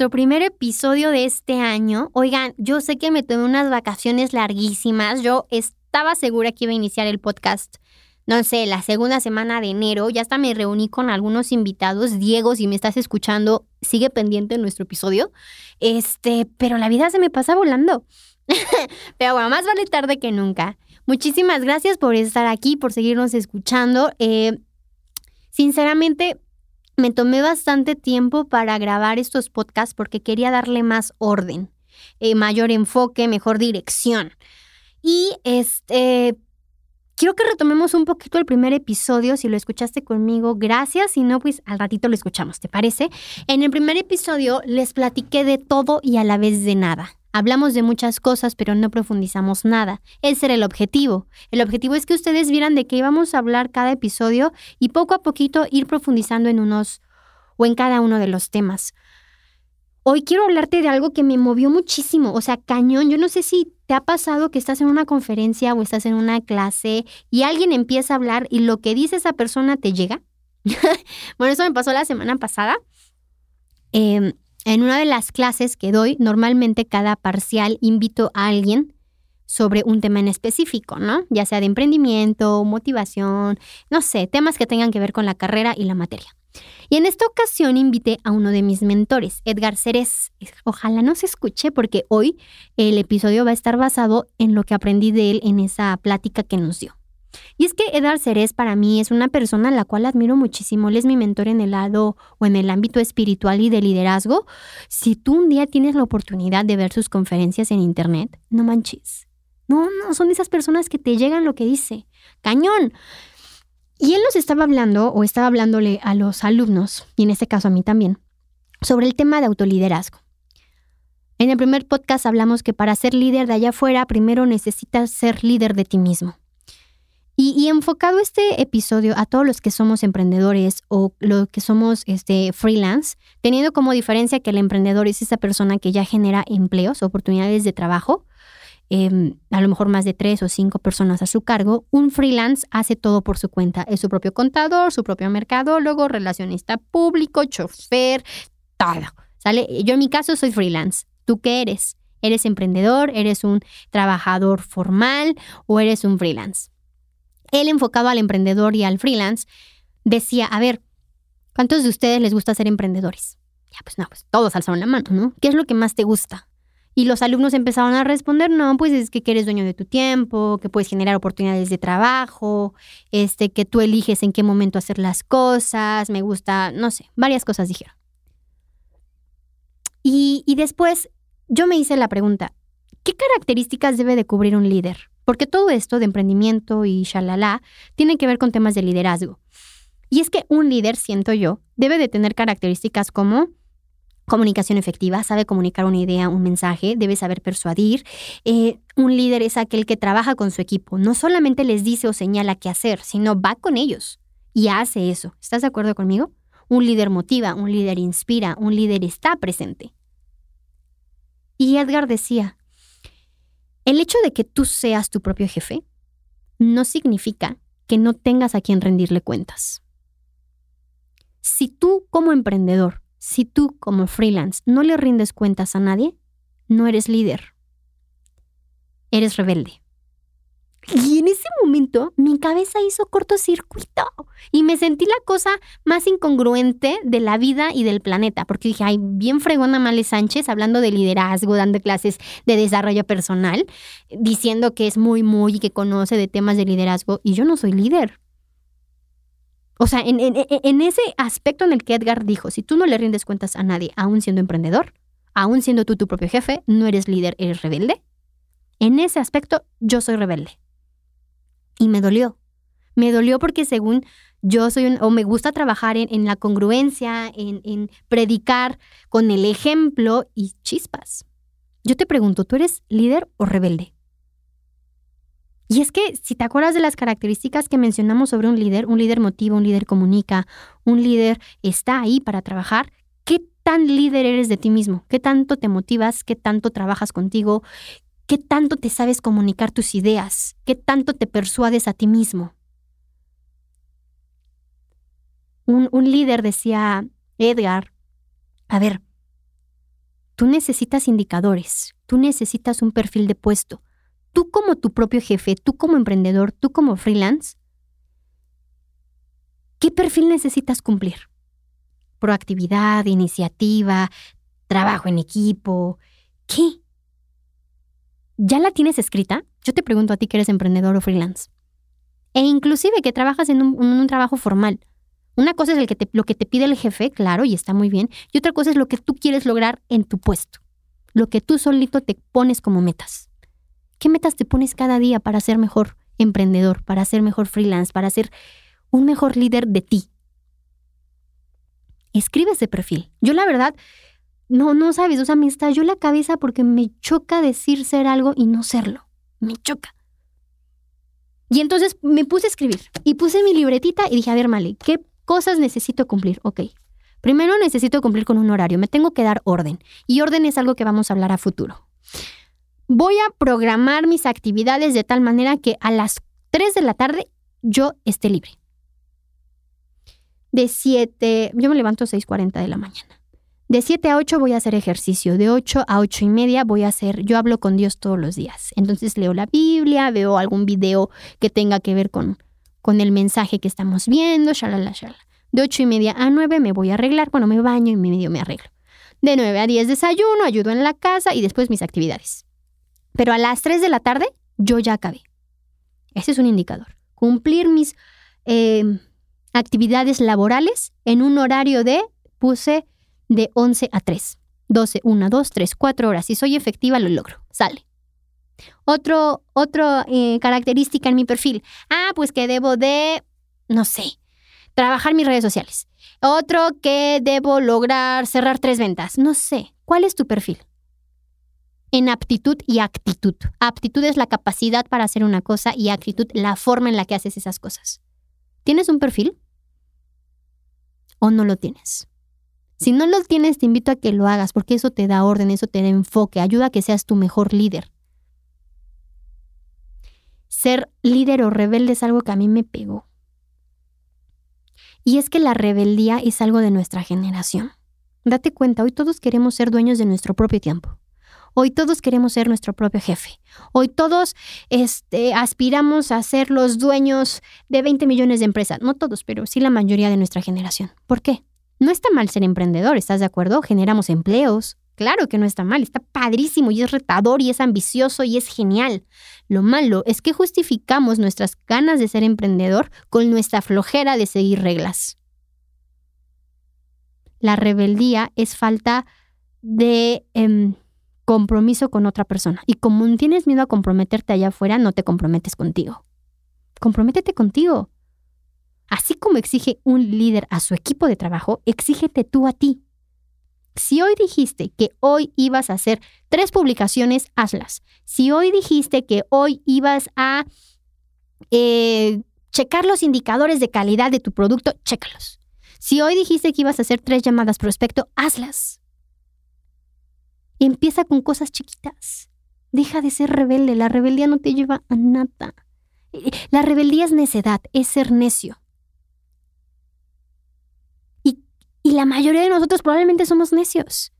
nuestro primer episodio de este año. Oigan, yo sé que me tomé unas vacaciones larguísimas. Yo estaba segura que iba a iniciar el podcast, no sé, la segunda semana de enero. Ya hasta me reuní con algunos invitados. Diego, si me estás escuchando, sigue pendiente en nuestro episodio. Este, pero la vida se me pasa volando. pero bueno, más vale tarde que nunca. Muchísimas gracias por estar aquí, por seguirnos escuchando. Eh, sinceramente, me tomé bastante tiempo para grabar estos podcasts porque quería darle más orden, eh, mayor enfoque, mejor dirección. Y este, quiero que retomemos un poquito el primer episodio. Si lo escuchaste conmigo, gracias. Si no, pues al ratito lo escuchamos, ¿te parece? En el primer episodio les platiqué de todo y a la vez de nada. Hablamos de muchas cosas, pero no profundizamos nada. Ese era el objetivo. El objetivo es que ustedes vieran de qué íbamos a hablar cada episodio y poco a poquito ir profundizando en unos o en cada uno de los temas. Hoy quiero hablarte de algo que me movió muchísimo, o sea, cañón. Yo no sé si te ha pasado que estás en una conferencia o estás en una clase y alguien empieza a hablar y lo que dice esa persona te llega. bueno, eso me pasó la semana pasada. Eh, en una de las clases que doy, normalmente cada parcial invito a alguien sobre un tema en específico, ¿no? Ya sea de emprendimiento, motivación, no sé, temas que tengan que ver con la carrera y la materia. Y en esta ocasión invité a uno de mis mentores, Edgar Ceres. Ojalá no se escuche porque hoy el episodio va a estar basado en lo que aprendí de él en esa plática que nos dio. Y es que Edgar Ceres para mí es una persona a la cual admiro muchísimo. Él es mi mentor en el lado o en el ámbito espiritual y de liderazgo. Si tú un día tienes la oportunidad de ver sus conferencias en internet, no manches. No, no, son esas personas que te llegan lo que dice. Cañón. Y él nos estaba hablando, o estaba hablándole a los alumnos, y en este caso a mí también, sobre el tema de autoliderazgo. En el primer podcast hablamos que para ser líder de allá afuera, primero necesitas ser líder de ti mismo. Y, enfocado este episodio a todos los que somos emprendedores o los que somos este, freelance, teniendo como diferencia que el emprendedor es esa persona que ya genera empleos, oportunidades de trabajo, em, a lo mejor más de tres o cinco personas a su cargo, un freelance hace todo por su cuenta. Es su propio contador, su propio mercadólogo, relacionista público, chofer, todo. ¿Sale? Yo en mi caso soy freelance. ¿Tú qué eres? ¿Eres emprendedor? ¿Eres un trabajador formal o eres un freelance? Él enfocado al emprendedor y al freelance, decía, a ver, ¿cuántos de ustedes les gusta ser emprendedores? Ya, pues no, pues todos alzaron la mano, ¿no? ¿Qué es lo que más te gusta? Y los alumnos empezaron a responder, no, pues es que eres dueño de tu tiempo, que puedes generar oportunidades de trabajo, este, que tú eliges en qué momento hacer las cosas, me gusta, no sé, varias cosas dijeron. Y, y después yo me hice la pregunta, ¿qué características debe de cubrir un líder? Porque todo esto de emprendimiento y shalala tiene que ver con temas de liderazgo. Y es que un líder, siento yo, debe de tener características como comunicación efectiva, sabe comunicar una idea, un mensaje, debe saber persuadir. Eh, un líder es aquel que trabaja con su equipo, no solamente les dice o señala qué hacer, sino va con ellos y hace eso. ¿Estás de acuerdo conmigo? Un líder motiva, un líder inspira, un líder está presente. Y Edgar decía, el hecho de que tú seas tu propio jefe no significa que no tengas a quien rendirle cuentas. Si tú como emprendedor, si tú como freelance no le rindes cuentas a nadie, no eres líder. Eres rebelde. Y en ese momento mi cabeza hizo cortocircuito y me sentí la cosa más incongruente de la vida y del planeta, porque dije, ay, bien fregona Male Sánchez hablando de liderazgo, dando clases de desarrollo personal, diciendo que es muy, muy y que conoce de temas de liderazgo y yo no soy líder. O sea, en, en ese aspecto en el que Edgar dijo, si tú no le rindes cuentas a nadie, aún siendo emprendedor, aún siendo tú tu propio jefe, no eres líder, eres rebelde. En ese aspecto, yo soy rebelde. Y me dolió. Me dolió porque según yo soy un, o me gusta trabajar en, la congruencia, en, en predicar con el ejemplo y chispas. Yo te pregunto, ¿tú eres líder o rebelde? Y es que si te acuerdas de las características que mencionamos sobre un líder, un líder motiva, un líder comunica, un líder está ahí para trabajar, ¿qué tan líder eres de ti mismo? ¿Qué tanto te motivas? ¿Qué tanto trabajas contigo? ¿Qué tanto te sabes comunicar tus ideas? ¿Qué tanto te persuades a ti mismo? Un, líder decía, Edgar, a ver, Tú necesitas indicadores, tú necesitas un perfil de puesto. Tú como tu propio jefe, tú como emprendedor, tú como freelance, ¿qué perfil necesitas cumplir? Proactividad, iniciativa, trabajo en equipo. ¿Qué? ¿Ya la tienes escrita? Yo te pregunto a ti que eres emprendedor o freelance. E inclusive que trabajas en un, trabajo formal. Una cosa es lo que te pide el jefe, claro, y está muy bien, y otra cosa es lo que tú quieres lograr en tu puesto, lo que tú solito te pones como metas. ¿Qué metas te pones cada día para ser mejor emprendedor, para ser mejor freelance, para ser un mejor líder de ti? Escribe ese perfil. Yo la verdad, no, no sabes, o sea, me estalló la cabeza porque me choca decir ser algo y no serlo. Me choca. Y entonces me puse a escribir y puse mi libretita y dije, a ver, Male, ¿qué cosas necesito cumplir? Ok. Primero necesito cumplir con un horario, me tengo que dar orden. Y orden es algo que vamos a hablar a futuro. Voy a programar mis actividades de tal manera que a las 3 de la tarde yo esté libre. De 7, yo me levanto a 6.40 de la mañana. De 7 a 8 voy a hacer ejercicio, de 8 a 8 y media voy a hacer, yo hablo con Dios todos los días. Entonces leo la Biblia, veo algún video que tenga que ver con, con el mensaje que estamos viendo, shalala, shalala. De 8 y media a 9 me voy a arreglar, bueno, me baño y medio me arreglo. De 9 a 10 desayuno, ayudo en la casa y después mis actividades. Pero a las 3 de la tarde yo ya acabé. Ese es un indicador. Cumplir mis eh, actividades laborales en un horario de, puse de 11 a 3. 12, 1, 2, 3, 4 horas. Si soy efectiva, lo logro. Sale. Otro, otra eh, característica en mi perfil. Ah, pues que debo de, no sé, trabajar mis redes sociales. Otro que debo lograr cerrar tres ventas. No sé. ¿Cuál es tu perfil? En aptitud y actitud. Aptitud es la capacidad para hacer una cosa y actitud la forma en la que haces esas cosas. ¿Tienes un perfil? ¿O no lo tienes? Si no lo tienes, te invito a que lo hagas porque eso te da orden, eso te da enfoque, ayuda a que seas tu mejor líder. Ser líder o rebelde es algo que a mí me pegó. Y es que la rebeldía es algo de nuestra generación. Date cuenta, hoy todos queremos ser dueños de nuestro propio tiempo. Hoy todos queremos ser nuestro propio jefe. Hoy todos este, aspiramos a ser los dueños de 20 millones de empresas. No todos, pero sí la mayoría de nuestra generación. ¿Por qué? No está mal ser emprendedor, ¿estás de acuerdo? Generamos empleos. Claro que no está mal, está padrísimo y es retador y es ambicioso y es genial. Lo malo es que justificamos nuestras ganas de ser emprendedor con nuestra flojera de seguir reglas. La rebeldía es falta de em, compromiso con otra persona. Y como tienes miedo a comprometerte allá afuera, no te comprometes contigo. Comprométete contigo. Así como exige un líder a su equipo de trabajo, exígete tú a ti. Si hoy dijiste que hoy ibas a hacer tres publicaciones, hazlas. Si hoy dijiste que hoy ibas a eh, checar los indicadores de calidad de tu producto, chécalos. Si hoy dijiste que ibas a hacer tres llamadas prospecto, hazlas. Empieza con cosas chiquitas. Deja de ser rebelde. La rebeldía no te lleva a nada. La rebeldía es necedad, es ser necio. Y la mayoría de nosotros probablemente somos necios.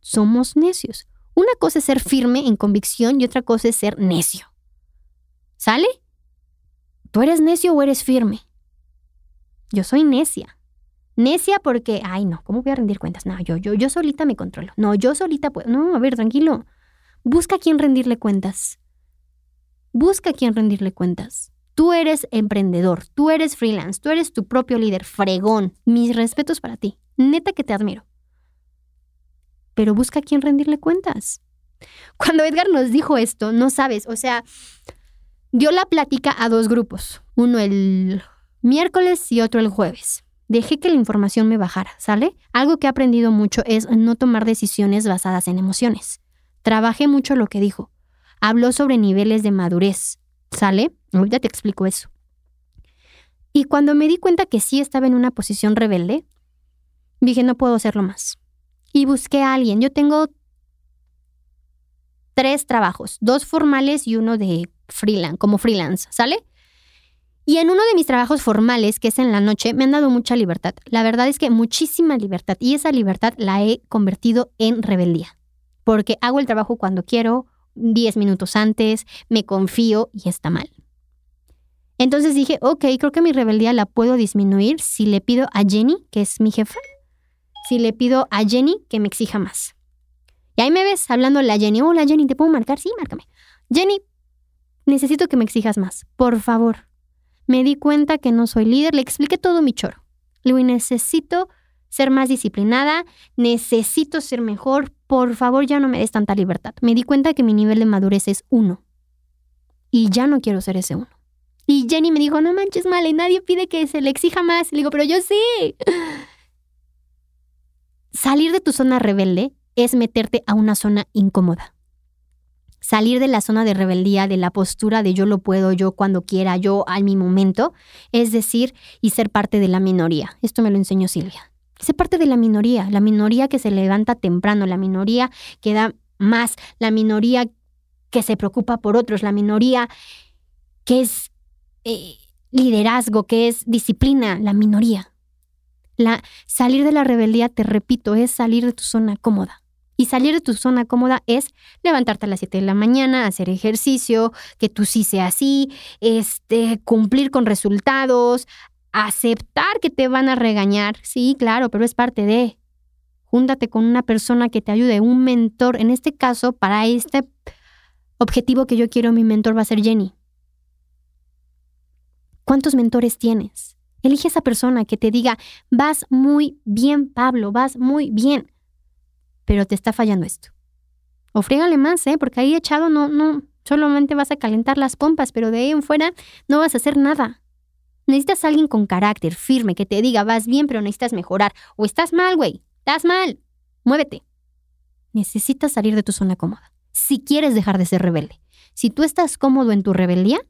Somos necios. Una cosa es ser firme en convicción y otra cosa es ser necio. ¿Sale? ¿Tú eres necio o eres firme? Yo soy necia. Necia porque, ay no, ¿cómo voy a rendir cuentas? No, yo, yo, yo solita me controlo. No, yo solita puedo. No, a ver, tranquilo. Busca a quién rendirle cuentas. Busca a quién rendirle cuentas. Tú eres emprendedor, tú eres freelance, tú eres tu propio líder, fregón. Mis respetos para ti. Neta que te admiro. Pero busca a quién rendirle cuentas. Cuando Edgar nos dijo esto, no sabes, o sea, dio la plática a dos grupos, uno el miércoles y otro el jueves. Dejé que la información me bajara, ¿sale? Algo que he aprendido mucho es no tomar decisiones basadas en emociones. Trabajé mucho lo que dijo. Habló sobre niveles de madurez, ¿Sale? Ahorita te explico eso. Y cuando me di cuenta que sí estaba en una posición rebelde, dije, no puedo hacerlo más. Y busqué a alguien. Yo tengo tres trabajos, dos formales y uno de freelance, como freelance, ¿sale? Y en uno de mis trabajos formales, que es en la noche, me han dado mucha libertad. La verdad es que muchísima libertad. Y esa libertad la he convertido en rebeldía. Porque hago el trabajo cuando quiero, 10 minutos antes, me confío y está mal. Entonces dije, ok, creo que mi rebeldía la puedo disminuir si le pido a Jenny, que es mi jefa, si le pido a Jenny que me exija más. Y ahí me ves hablando a Jenny. Hola Jenny, ¿te puedo marcar? Sí, márcame. Jenny, necesito que me exijas más. Por favor. Me di cuenta que no soy líder, le expliqué todo mi choro. Le digo, necesito ser más disciplinada, necesito ser mejor, por favor ya no me des tanta libertad. Me di cuenta que mi nivel de madurez es uno. Y ya no quiero ser ese uno. Y Jenny me dijo, no manches, Male, nadie pide que se le exija más. Le digo, pero yo sí. Salir de tu zona rebelde es meterte a una zona incómoda. Salir de la zona de rebeldía, de la postura de yo lo puedo, yo cuando quiera, yo a mi momento, es decir, y ser parte de la minoría. Esto me lo enseñó Silvia. Ser parte de la minoría, la minoría que se levanta temprano, la minoría que da más, la minoría que se preocupa por otros, la minoría que es eh, liderazgo, que es disciplina, la minoría. La, salir de la rebeldía, te repito, es salir de tu zona cómoda. Y salir de tu zona cómoda es levantarte a las 7 de la mañana, hacer ejercicio, que tú sí sea así, este, cumplir con resultados, aceptar que te van a regañar. Sí, claro, pero es parte de. Júntate con una persona que te ayude, un mentor. En este caso, para este objetivo que yo quiero, mi mentor va a ser Jenny. ¿Cuántos mentores tienes? Elige esa persona que te diga, vas muy bien, Pablo, vas muy bien, pero te está fallando esto. O más, ¿eh? Porque ahí echado no, no, solamente vas a calentar las pompas, pero de ahí en fuera no vas a hacer nada. Necesitas a alguien con carácter, firme, que te diga, vas bien, pero necesitas mejorar. O estás mal, güey, estás mal, muévete. Necesitas salir de tu zona cómoda. Si quieres dejar de ser rebelde. Si tú estás cómodo en tu rebeldía,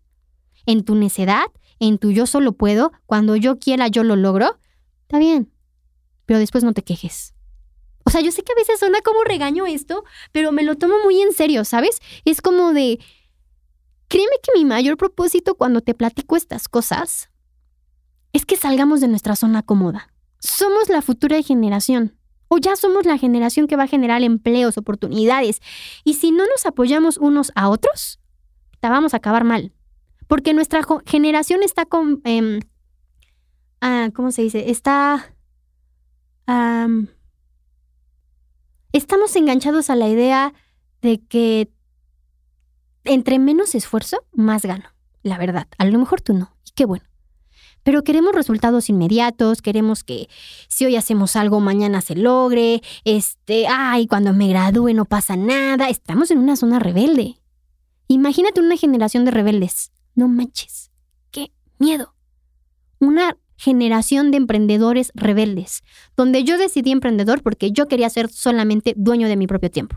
en tu necedad, en tu yo solo puedo, cuando yo quiera yo lo logro, está bien, pero después no te quejes. O sea, yo sé que a veces suena como regaño esto, pero me lo tomo muy en serio, ¿sabes? Es como de, créeme que mi mayor propósito cuando te platico estas cosas es que salgamos de nuestra zona cómoda. Somos la futura generación. O ya somos la generación que va a generar empleos, oportunidades. Y si no nos apoyamos unos a otros, te vamos a acabar mal. Porque nuestra generación está con... Em, ah, ¿Cómo se dice? Está... estamos enganchados a la idea de que entre menos esfuerzo, más gano. La verdad, a lo mejor tú no. Y qué bueno. Pero queremos resultados inmediatos, queremos que si hoy hacemos algo, mañana se logre, este, ay, cuando me gradúe no pasa nada. Estamos en una zona rebelde. Imagínate una generación de rebeldes. No manches, qué miedo. Una generación de emprendedores rebeldes, donde yo decidí emprendedor porque yo quería ser solamente dueño de mi propio tiempo,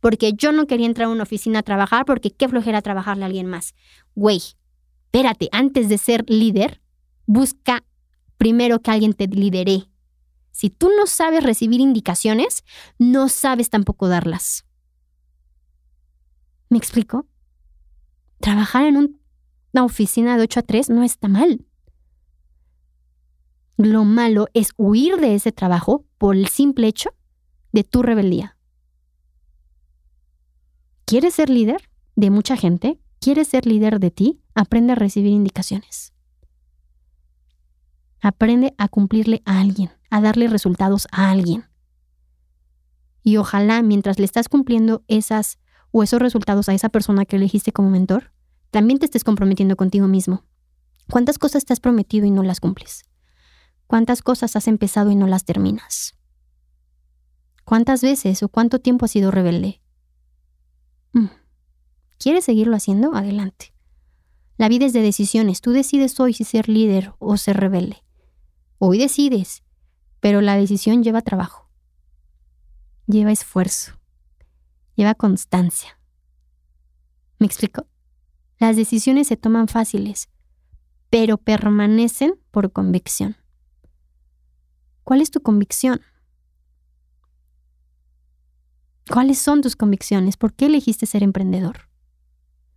porque yo no quería entrar a una oficina a trabajar porque qué flojera trabajarle a alguien más. Güey, espérate, antes de ser líder, busca primero que alguien te lidere. Si tú no sabes recibir indicaciones, no sabes tampoco darlas. ¿Me explico? Trabajar en un la oficina de 8 a 3 no está mal. Lo malo es huir de ese trabajo por el simple hecho de tu rebeldía. ¿Quieres ser líder de mucha gente? ¿Quieres ser líder de ti? Aprende a recibir indicaciones. Aprende a cumplirle a alguien, a darle resultados a alguien. Y ojalá mientras le estás cumpliendo esas o esos resultados a esa persona que elegiste como mentor, también te estés comprometiendo contigo mismo. ¿Cuántas cosas te has prometido y no las cumples? ¿Cuántas cosas has empezado y no las terminas? ¿Cuántas veces o cuánto tiempo has sido rebelde? Mm. ¿Quieres seguirlo haciendo? Adelante. La vida es de decisiones. Tú decides hoy si ser líder o ser rebelde. Hoy decides, pero la decisión lleva trabajo, lleva esfuerzo, lleva constancia. ¿Me explico? Las decisiones se toman fáciles, pero permanecen por convicción. ¿Cuál es tu convicción? ¿Cuáles son tus convicciones? ¿Por qué elegiste ser emprendedor?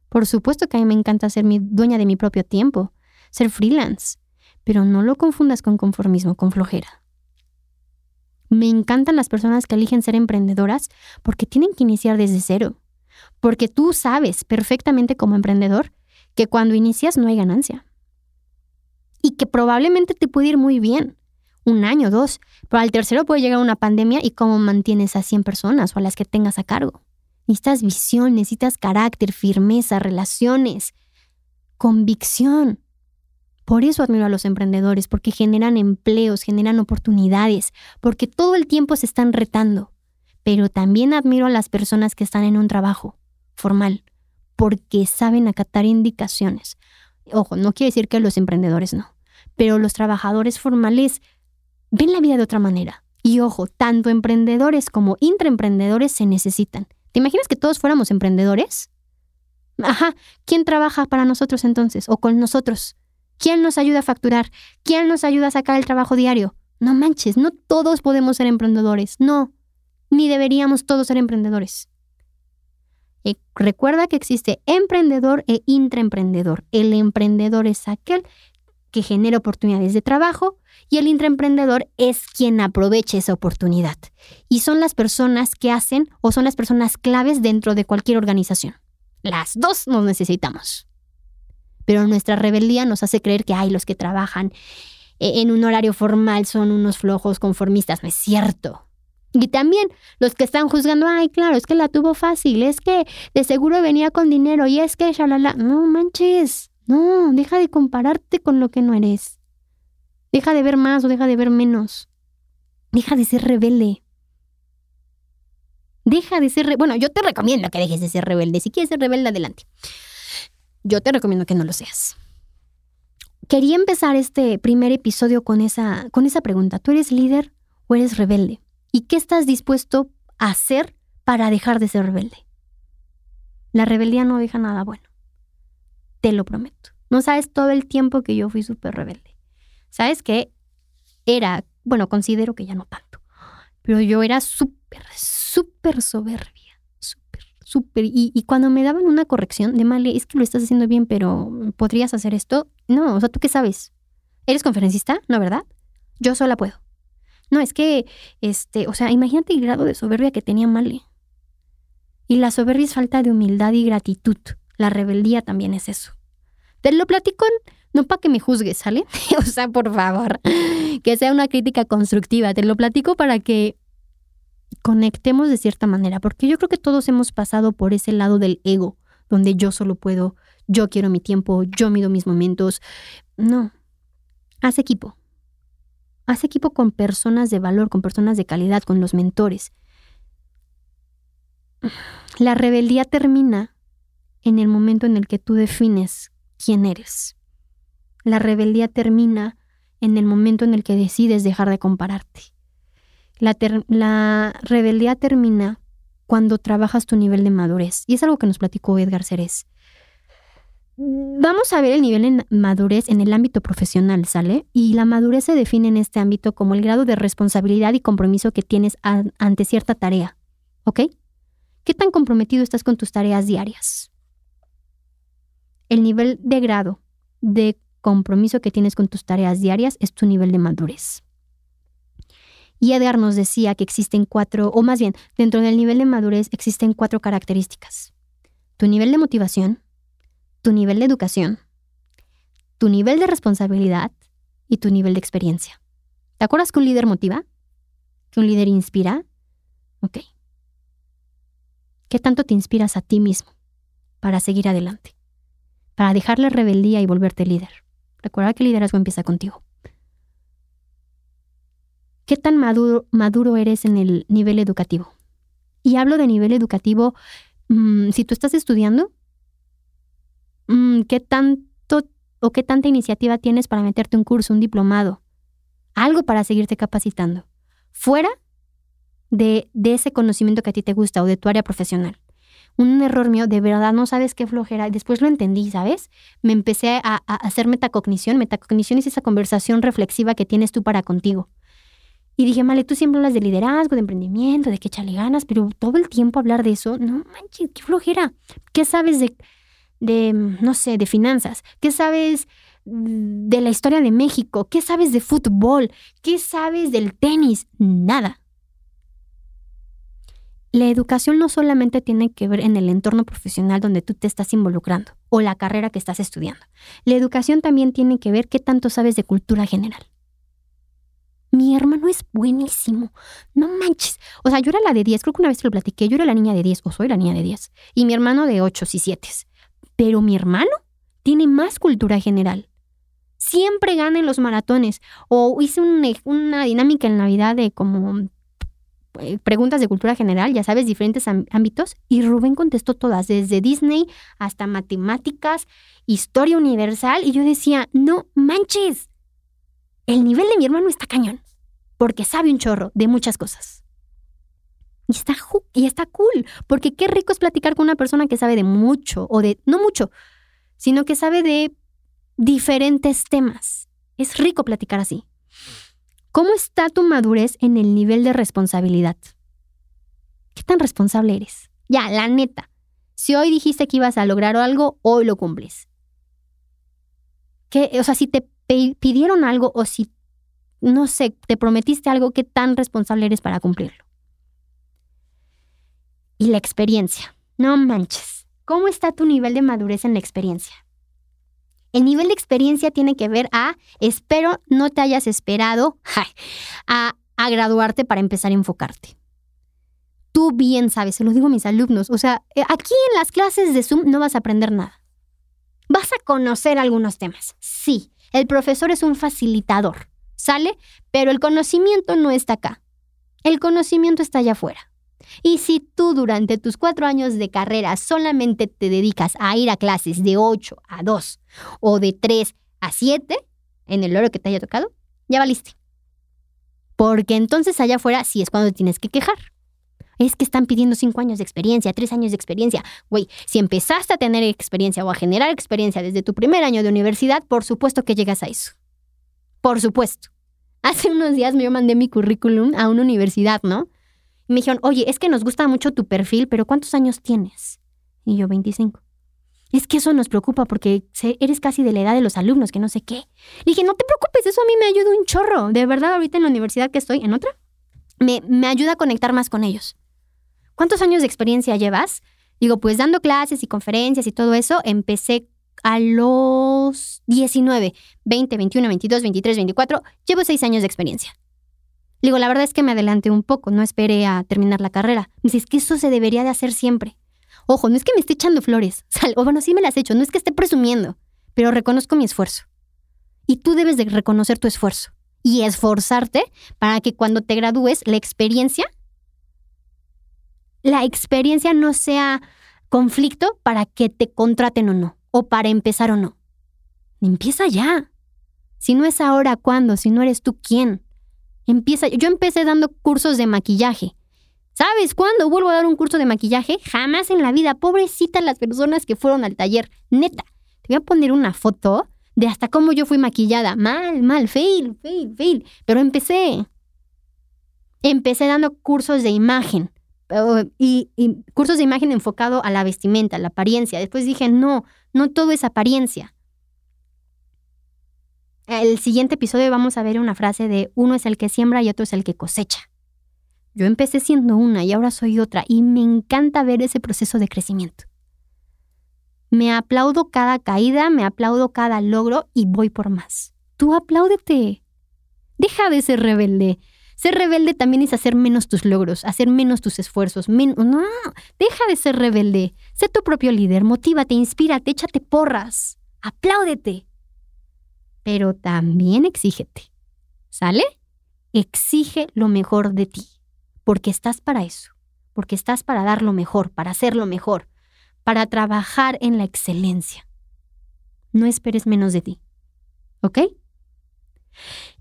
Por supuesto que a mí me encanta ser mi dueña de mi propio tiempo. ser freelance, pero no lo confundas con conformismo, con flojera. Me encantan las personas que eligen ser emprendedoras porque tienen que iniciar desde cero. Porque tú sabes perfectamente como emprendedor que cuando inicias no hay ganancia. Y que probablemente te puede ir muy bien, un año, dos, pero al tercero puede llegar una pandemia y cómo mantienes a 100 personas o a las que tengas a cargo. Necesitas visión, necesitas carácter, firmeza, relaciones, convicción. Por eso admiro a los emprendedores, porque generan empleos, generan oportunidades, porque todo el tiempo se están retando. Pero también admiro a las personas que están en un trabajo formal, porque saben acatar indicaciones. Ojo, no quiere decir que los emprendedores no, pero los trabajadores formales ven la vida de otra manera. Y ojo, tanto emprendedores como intraemprendedores se necesitan. ¿Te imaginas que todos fuéramos emprendedores? Ajá, ¿quién trabaja para nosotros entonces o con nosotros? ¿Quién nos ayuda a facturar? ¿Quién nos ayuda a sacar el trabajo diario? No manches, no todos podemos ser emprendedores, no, ni deberíamos todos ser emprendedores. Eh, recuerda que existe emprendedor e intraemprendedor. El emprendedor es aquel que genera oportunidades de trabajo y el intraemprendedor es quien aprovecha esa oportunidad. Y son las personas que hacen o son las personas claves dentro de cualquier organización. Las dos nos necesitamos. Pero nuestra rebeldía nos hace creer que hay los que trabajan eh, en un horario formal son unos flojos conformistas. No es cierto. Y también los que están juzgando, ay, claro, es que la tuvo fácil, es que de seguro venía con dinero y es que, shalala. No manches, no, deja de compararte con lo que no eres. Deja de ver más o deja de ver menos. Deja de ser rebelde. Deja de ser... bueno, yo te recomiendo que dejes de ser rebelde. Si quieres ser rebelde, adelante yo te recomiendo que no lo seas. Quería empezar este primer episodio con esa, con esa pregunta. ¿Tú eres líder o eres rebelde? ¿Y qué estás dispuesto a hacer para dejar de ser rebelde? La rebeldía no deja nada bueno. Te lo prometo. No sabes todo el tiempo que yo fui súper rebelde. ¿Sabes qué? Era, bueno, considero que ya no tanto, pero yo era súper, súper soberbia súper. Y, cuando me daban una corrección de Male, es que lo estás haciendo bien, pero podrías hacer esto. No, o sea, ¿tú qué sabes? ¿Eres conferencista? ¿No, verdad? Yo sola puedo. No, es que, este, o sea, imagínate el grado de soberbia que tenía Male. Y la soberbia es falta de humildad y gratitud. La rebeldía también es eso. Te lo platico no para que me juzgues, ¿sale? o sea, por favor, que sea una crítica constructiva. Te lo platico para que conectemos de cierta manera, porque yo creo que todos hemos pasado por ese lado del ego, donde yo solo puedo, yo quiero mi tiempo, yo mido mis momentos. No, haz equipo. Haz equipo con personas de valor, con personas de calidad, con los mentores. La rebeldía termina en el momento en el que tú defines quién eres. La rebeldía termina en el momento en el que decides dejar de compararte. La, rebeldía termina cuando trabajas tu nivel de madurez. Y es algo que nos platicó Edgar Cerez. Vamos a ver el nivel de madurez en el ámbito profesional, ¿sale? Y la madurez se define en este ámbito como el grado de responsabilidad y compromiso que tienes ante cierta tarea, ¿ok? ¿Qué tan comprometido estás con tus tareas diarias? El nivel de grado de compromiso que tienes con tus tareas diarias es tu nivel de madurez. Y Edgar nos decía que existen cuatro, o más bien, dentro del nivel de madurez existen cuatro características. Tu nivel de motivación, tu nivel de educación, tu nivel de responsabilidad y tu nivel de experiencia. ¿Te acuerdas que un líder motiva? ¿Que un líder inspira? Ok. ¿Qué tanto te inspiras a ti mismo para seguir adelante? Para dejar la rebeldía y volverte líder. Recuerda que el liderazgo empieza contigo. ¿Qué tan maduro, eres en el nivel educativo? Y hablo de nivel educativo, mm, si tú estás estudiando, mm, ¿qué tanto o qué tanta iniciativa tienes para meterte un curso, un diplomado? Algo para seguirte capacitando. Fuera de, ese conocimiento que a ti te gusta o de tu área profesional un error mío, de verdad no sabes qué flojera. Después lo entendí, ¿sabes? Me empecé a, a, hacer metacognición. Metacognición es esa conversación reflexiva que tienes tú para contigo. Y dije, Male, tú siempre hablas de liderazgo, de emprendimiento, de que échale ganas, pero todo el tiempo hablar de eso, no manches, qué flojera. ¿Qué sabes de, de, no sé, de finanzas? ¿Qué sabes de la historia de México? ¿Qué sabes de fútbol? ¿Qué sabes del tenis? Nada. La educación no solamente tiene que ver en el entorno profesional donde tú te estás involucrando o la carrera que estás estudiando. La educación también tiene que ver qué tanto sabes de cultura general. Mi hermano es buenísimo. No manches. O sea, yo era la de 10, creo que una vez te lo platiqué, yo era la niña de 10 o soy la niña de 10 y mi hermano de 8 y 7. Pero mi hermano tiene más cultura general. Siempre gana en los maratones. O hice una dinámica en Navidad de como eh, preguntas de cultura general, ya sabes, diferentes ámbitos, y Rubén contestó todas, desde Disney hasta matemáticas, historia universal, y yo decía, no manches, el nivel de mi hermano está cañón, porque sabe un chorro de muchas cosas. Y está, y está cool, porque qué rico es platicar con una persona que sabe de mucho, o de, no mucho, sino que sabe de diferentes temas. Es rico platicar así. ¿Cómo está tu madurez en el nivel de responsabilidad? ¿Qué tan responsable eres? Ya, la neta. Si hoy dijiste que ibas a lograr algo, hoy lo cumples. ¿Qué, o sea, si te pidieron algo o si, no sé, te prometiste algo, ¿qué tan responsable eres para cumplirlo? Y la experiencia. No manches. ¿Cómo está tu nivel de madurez en la experiencia? El nivel de experiencia tiene que ver a, espero no te hayas esperado a, a graduarte para empezar a enfocarte. Tú bien sabes, se lo digo a mis alumnos, o sea, eh, aquí en las clases de Zoom no vas a aprender nada. Vas a conocer algunos temas, sí. El profesor es un facilitador, ¿sale? Pero el conocimiento no está acá. El conocimiento está allá afuera. Y si tú durante tus cuatro años de carrera solamente te dedicas a ir a clases de 8 a 2 o de 3 a 7 en el oro que te haya tocado, ya valiste. Porque entonces allá afuera sí es cuando tienes que quejar. Es que están pidiendo 5 años de experiencia, 3 años de experiencia. Güey, si empezaste a tener experiencia o a generar experiencia desde tu primer año de universidad, por supuesto que llegas a eso. Por supuesto. Hace unos días me mandé mi currículum a una universidad, ¿no? Y me dijeron, oye, es que nos gusta mucho tu perfil, pero ¿cuántos años tienes? Y yo, 25. Es que eso nos preocupa porque eres casi de la edad de los alumnos, que no sé qué. Le dije, no te preocupes, eso a mí me ayuda un chorro. De verdad, ahorita en la universidad que estoy, en otra, me, me ayuda a conectar más con ellos. ¿Cuántos años de experiencia llevas? Digo, pues dando clases y conferencias y todo eso, empecé a los 19, 20, 21, 22, 23, 24. Llevo seis años de experiencia digo, la verdad es que me adelanté un poco, no esperé a terminar la carrera. Me dice, es que eso se debería de hacer siempre. Ojo, no es que me esté echando flores. O bueno, sí me las he hecho, no es que esté presumiendo, pero reconozco mi esfuerzo. Y tú debes de reconocer tu esfuerzo y esforzarte para que cuando te gradúes, la experiencia, la experiencia no sea conflicto para que te contraten o no, o para empezar o no. Empieza ya. Si no es ahora, ¿cuándo? Si no eres tú, ¿quién? Empieza, yo empecé dando cursos de maquillaje. ¿Sabes cuándo vuelvo a dar un curso de maquillaje? Jamás en la vida. Pobrecitas las personas que fueron al taller. Neta, te voy a poner una foto de hasta cómo yo fui maquillada. Mal, mal, fail, fail, fail. Pero empecé. Empecé dando cursos de imagen. Y, cursos de imagen enfocado a la vestimenta, a la apariencia. Después dije, no, no todo es apariencia. El siguiente episodio vamos a ver una frase de uno es el que siembra y otro es el que cosecha. Yo empecé siendo una y ahora soy otra y me encanta ver ese proceso de crecimiento. Me aplaudo cada caída, me aplaudo cada logro y voy por más. Tú apláudete. Deja de ser rebelde. Ser rebelde también es hacer menos tus logros, hacer menos tus esfuerzos. no, deja de ser rebelde. Sé tu propio líder, motívate, inspírate, échate porras. Apláudete pero también exígete. ¿Sale? Exige lo mejor de ti, porque estás para eso, porque estás para dar lo mejor, para hacer lo mejor, para trabajar en la excelencia. No esperes menos de ti. ¿Ok?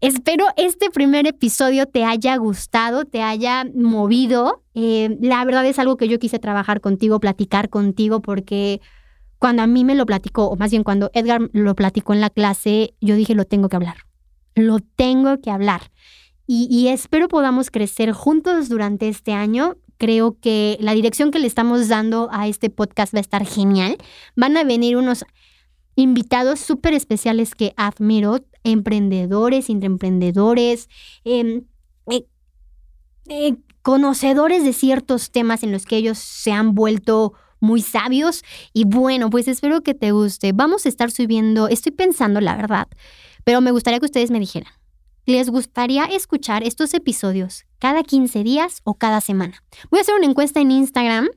Espero este primer episodio te haya gustado, te haya movido. Eh, la verdad es algo que yo quise trabajar contigo, platicar contigo, porque cuando a mí me lo platicó, o más bien cuando Edgar lo platicó en la clase, yo dije, lo tengo que hablar. Lo tengo que hablar. Y, espero podamos crecer juntos durante este año. Creo que la dirección que le estamos dando a este podcast va a estar genial. Van a venir unos invitados súper especiales que admiro, emprendedores, intraemprendedores, em, eh, eh, conocedores de ciertos temas en los que ellos se han vuelto muy sabios. Y bueno, pues espero que te guste. Vamos a estar subiendo, estoy pensando la verdad, pero me gustaría que ustedes me dijeran. ¿Les gustaría escuchar estos episodios cada 15 días o cada semana? Voy a hacer una encuesta en Instagram.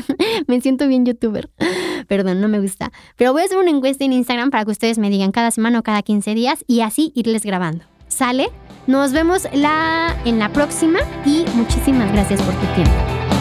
me siento bien youtuber. Perdón, no me gusta. Pero voy a hacer una encuesta en Instagram para que ustedes me digan cada semana o cada 15 días y así irles grabando. ¿Sale? Nos vemos la, en la próxima y muchísimas gracias por tu tiempo.